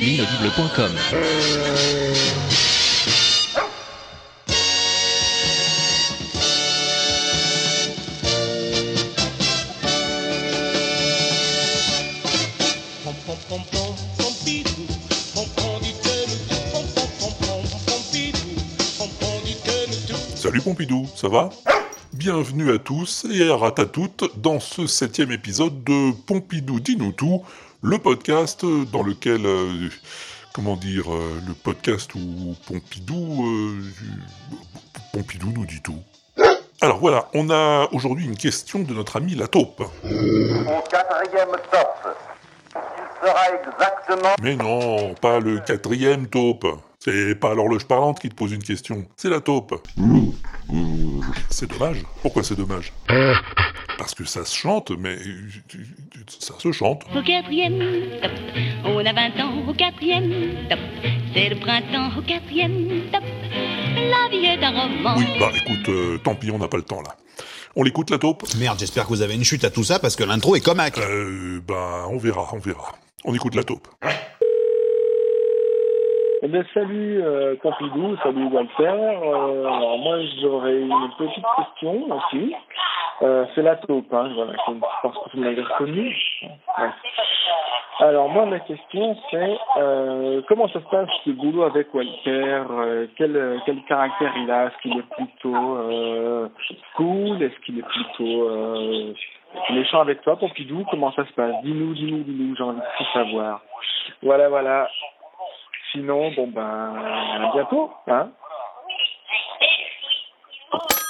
L'inaudible.com Salut Pompidou, ça va? Bienvenue à tous et à Ratatout dans ce septième épisode de Pompidou dis-nous tout, le podcast dans lequel, euh, comment dire, euh, le podcast où Pompidou, euh, Pompidou nous dit tout. Alors voilà, on a aujourd'hui une question de notre ami la taupe. Au quatrième top, il sera exactement Mais non, pas le quatrième taupe. C'est pas l'horloge parlante qui te pose une question, c'est la taupe. C'est dommage. Pourquoi c'est dommage? Parce que ça se chante, mais ça se chante. Au quatrième top, on a 20 ans au quatrième top. C'est le printemps au quatrième top. La vie est un roman. Oui, bah écoute, euh, tant pis, on n'a pas le temps là. On l'écoute la taupe? Merde, j'espère que vous avez une chute à tout ça parce que l'intro est comaque. Euh, bah on verra, on verra. On écoute la taupe. Eh bien, salut euh, Pompidou, salut Walter. Euh, alors moi, j'aurais une petite question aussi. Euh, c'est la taupe, hein, voilà, je pense que vous l'avez reconnu. Ouais. Alors moi, ma question, c'est euh, comment ça se passe le boulot avec Walter? Quel, quel caractère il a? Est-ce qu'il est plutôt cool? Est-ce qu'il est plutôt méchant avec toi, Pompidou? Comment ça se passe? Dis-nous, dis-nous, dis-nous, j'ai envie de tout savoir. Voilà, voilà. Sinon, bon ben, à bientôt, hein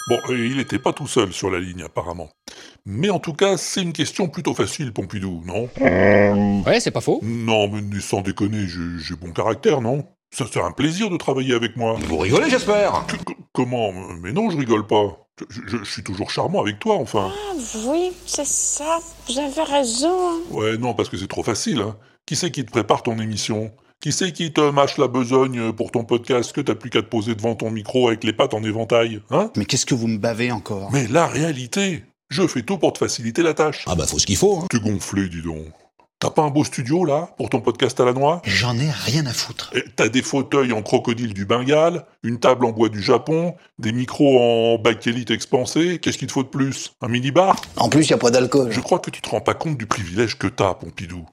Bon, euh, il n'était pas tout seul sur la ligne apparemment. Mais en tout cas, c'est une question plutôt facile, Pompidou, non? Ouais, c'est pas faux. Non, mais sans déconner, j'ai bon caractère, non? Ça c'est un plaisir de travailler avec moi. Vous rigolez, j'espère? Comment? Mais non, je rigole pas. Je, je- je suis toujours charmant avec toi, enfin. Ah oui, c'est ça, vous avez raison. Ouais, non, parce que c'est trop facile, hein. Qui c'est qui te prépare ton émission? Qui c'est qui te mâche la besogne pour ton podcast que t'as plus qu'à te poser devant ton micro avec les pattes en éventail, hein? Mais qu'est-ce que vous me bavez encore? Mais la réalité Je fais tout pour te faciliter la tâche. Ah bah faut ce qu'il faut, hein. T'es gonflé, dis donc. T'as pas un beau studio, là, pour ton podcast à la noix? J'en ai rien à foutre. Et T'as des fauteuils en crocodile du Bengale, une table en bois du Japon, des micros en bakélite expansé, qu'est-ce qu'il te faut de plus? Un mini-bar? En plus, il n'y a pas d'alcool. Je crois que tu te rends pas compte du privilège que t'as, Pompidou.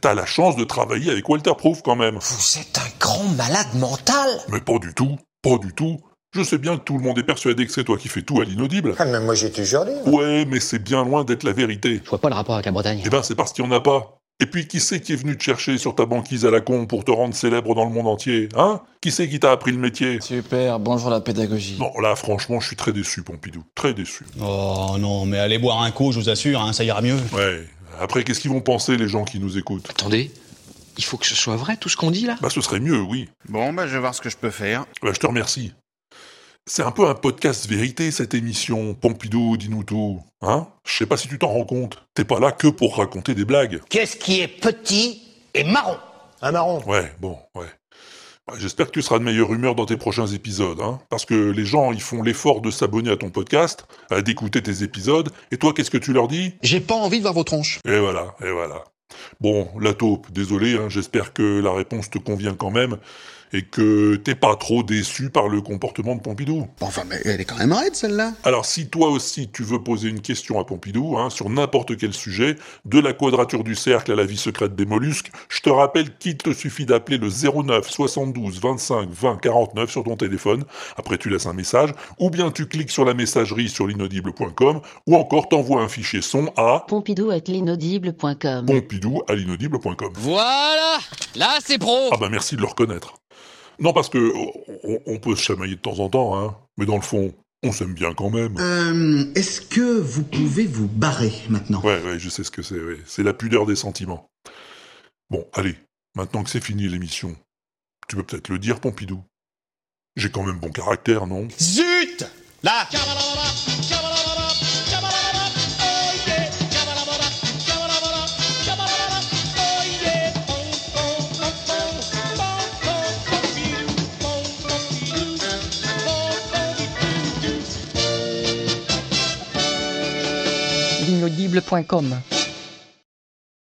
T'as la chance de travailler avec Walter Proof quand même. Vous êtes un grand malade mental. Mais pas du tout, pas du tout. Je sais bien que tout le monde est persuadé que c'est toi qui fais tout à l'inaudible. Ah, mais moi, j'ai toujours dit. Ouais, mais c'est bien loin d'être la vérité. Je vois pas le rapport avec la Bretagne. Eh ben, c'est parce qu'il y en a pas. Et puis, qui c'est qui est venu te chercher sur ta banquise à la con pour te rendre célèbre dans le monde entier Hein? Qui c'est qui t'a appris le métier? Super, bonjour la pédagogie. Non, là, franchement, je suis très déçu, Pompidou. Très déçu. Oh non, mais allez boire un coup, je vous assure, hein, ça ira mieux. Ouais. Après, qu'est-ce qu'ils vont penser, les gens qui nous écoutent? Attendez, il faut que ce soit vrai tout ce qu'on dit là? Bah, ce serait mieux, oui. Bon, bah, je vais voir ce que je peux faire. Bah, je te remercie. C'est un peu un podcast vérité, cette émission. Pompidou, dis-nous tout. Hein? Je sais pas si tu t'en rends compte. T'es pas là que pour raconter des blagues. Qu'est-ce qui est petit et marron? Un marron. Ouais, bon, ouais. Bah, J'espère que tu seras de meilleure humeur dans tes prochains épisodes, hein, parce que les gens, ils font l'effort de s'abonner à ton podcast, à d'écouter tes épisodes, et toi, qu'est-ce que tu leur dis? J'ai pas envie de voir vos tronches. Et voilà, et voilà. Bon, la taupe, désolé, hein, j'espère que la réponse te convient quand même, et que t'es pas trop déçu par le comportement de Pompidou. Enfin, mais elle est quand même raide celle-là. Alors si toi aussi tu veux poser une question à Pompidou, hein, sur n'importe quel sujet, de la quadrature du cercle à la vie secrète des mollusques, je te rappelle qu'il te suffit d'appeler le 09 72 25 20 49 sur ton téléphone, après tu laisses un message, ou bien tu cliques sur la messagerie sur l'inaudible.com, ou encore t'envoies un fichier son à Pompidou at l'inaudible.com. pompidou à l'inaudible.com. Voilà Là, c'est pro Ah bah merci de le reconnaître. Non parce que on, on peut se chamailler de temps en temps, hein, mais dans le fond, on s'aime bien quand même. Euh, est-ce que vous pouvez vous barrer maintenant? Ouais, ouais, je sais ce que c'est, ouais. c'est la pudeur des sentiments. Bon, allez, maintenant que c'est fini l'émission, tu peux peut-être le dire, Pompidou. J'ai quand même bon caractère, non? Zut Là L'inaudible.com